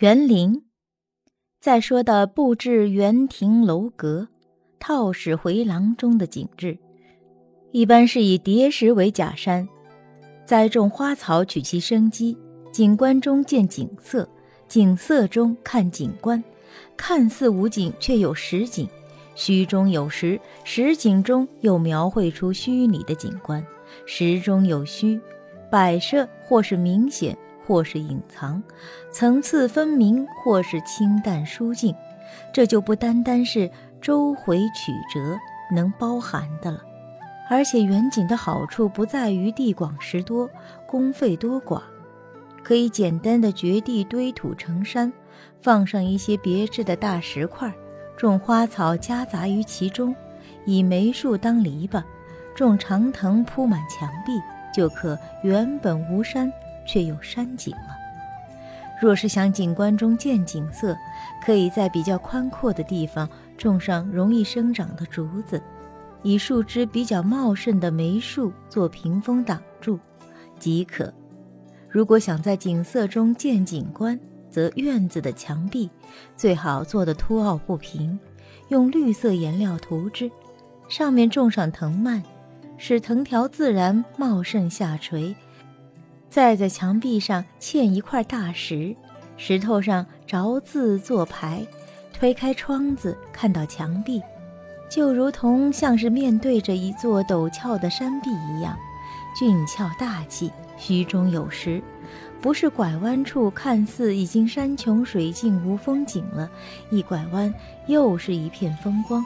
园林，再说的布置园亭楼阁。套室回廊中的景致，一般是以叠石为假山，栽种花草取其生机。景观中见景色，景色中看景观，看似无景却有实景，虚中有实，实景中又描绘出虚拟的景观，实中有虚，摆设或是明显，或是隐藏，层次分明，或是清淡疏静。这就不单单是。周回曲折能包含的了，而且远景的好处不在于地广时多、工费多寡，可以简单的掘地堆土成山，放上一些别致的大石块，种花草夹杂于其中，以梅树当篱笆，种长藤铺满墙壁，就可原本无山却有山景了。若是想景观中见景色，可以在比较宽阔的地方。种上容易生长的竹子，以树枝比较茂盛的梅树做屏风挡住，即可。如果想在景色中见景观，则院子的墙壁最好做得凸凹不平，用绿色颜料涂之，上面种上藤蔓，使藤条自然茂盛下垂。再在墙壁上嵌一块大石，石头上凿字做牌。推开窗子，看到墙壁，就如同像是面对着一座陡峭的山壁一样，俊俏大气，虚中有实。不是拐弯处看似已经山穷水尽无风景了，一拐弯又是一片风光。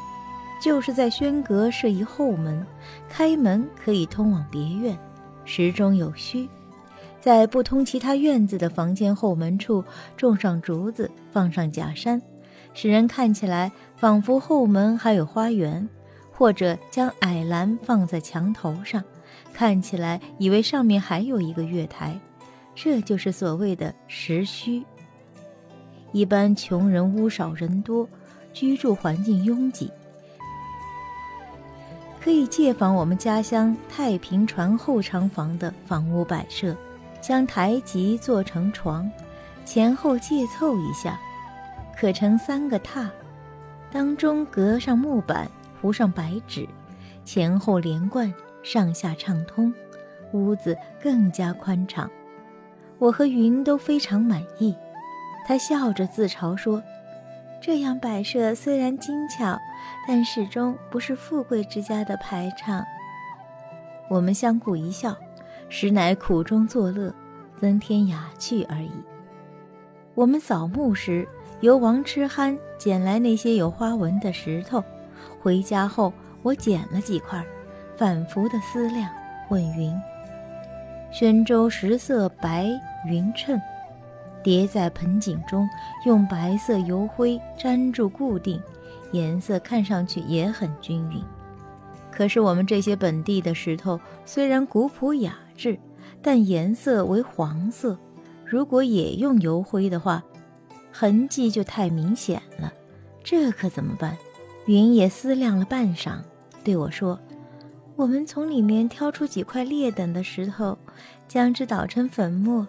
就是在轩阁设一后门，开门可以通往别院，实中有虚。在不通其他院子的房间后门处种上竹子，放上假山。使人看起来仿佛后门还有花园，或者将矮栏放在墙头上，看起来以为上面还有一个月台，这就是所谓的实虚。一般穷人屋少人多，居住环境拥挤，可以借仿我们家乡太平船后长房的房屋摆设，将台基做成床，前后借凑一下。可成三个榻，当中隔上木板，糊上白纸，前后连贯，上下畅通，屋子更加宽敞。我和云都非常满意。他笑着自嘲说：“这样摆设虽然精巧，但始终不是富贵之家的排场。”我们相顾一笑，实乃苦中作乐，增添雅趣而已。我们扫墓时。由王痴憨捡来那些有花纹的石头，回家后我捡了几块，反复的思量，问云：“宣州十色白云衬，叠在盆景中，用白色油灰粘住固定，颜色看上去也很均匀。可是我们这些本地的石头虽然古朴雅致，但颜色为黄色，如果也用油灰的话。”痕迹就太明显了，这可怎么办？云也思量了半晌，对我说：“我们从里面挑出几块劣等的石头，将之捣成粉末，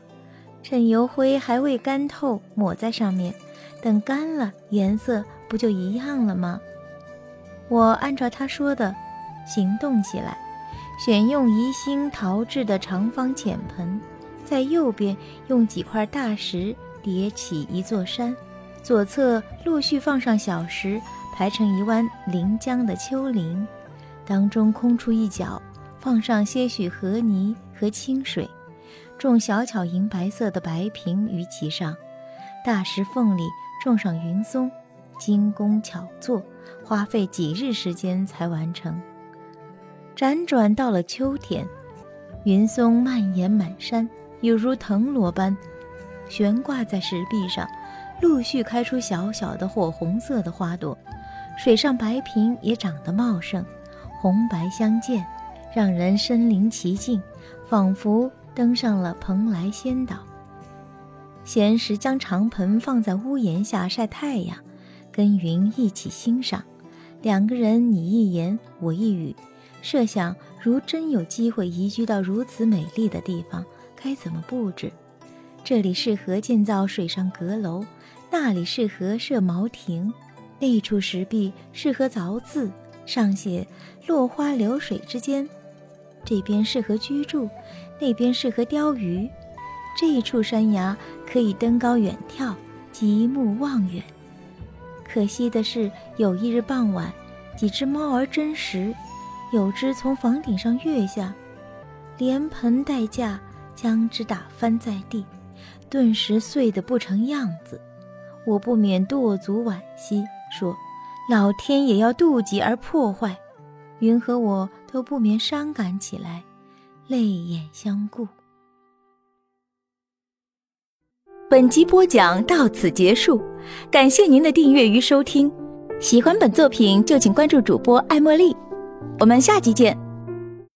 趁油灰还未干透，抹在上面，等干了，颜色不就一样了吗？”我按照他说的行动起来，选用宜兴陶制的长方浅盆，在右边用几块大石。叠起一座山，左侧陆续放上小石，排成一弯临江的丘陵，当中空出一角，放上些许河泥和清水，种小巧银白色的白萍于其上，大石缝里种上云松，精工巧作，花费几日时间才完成。辗转到了秋天，云松蔓延满山，有如藤萝般。悬挂在石壁上，陆续开出小小的火红色的花朵。水上白萍也长得茂盛，红白相间，让人身临其境，仿佛登上了蓬莱仙岛。闲时将长盆放在屋檐下晒太阳，跟云一起欣赏。两个人你一言我一语，设想如真有机会移居到如此美丽的地方，该怎么布置？这里适合建造水上阁楼，那里适合设茅亭，那处石壁适合凿字，上写“落花流水之间”。这边适合居住，那边适合钓鱼。这一处山崖可以登高远眺，极目望远。可惜的是，有一日傍晚，几只猫儿争食，有只从房顶上跃下，连盆带架将之打翻在地，顿时碎得不成样子。我不免跺足惋惜，说：“老天也要妒忌而破坏。”云和我都不免伤感起来，泪眼相顾。本集播讲到此结束，感谢您的订阅与收听。喜欢本作品就请关注主播艾茉莉，我们下集见。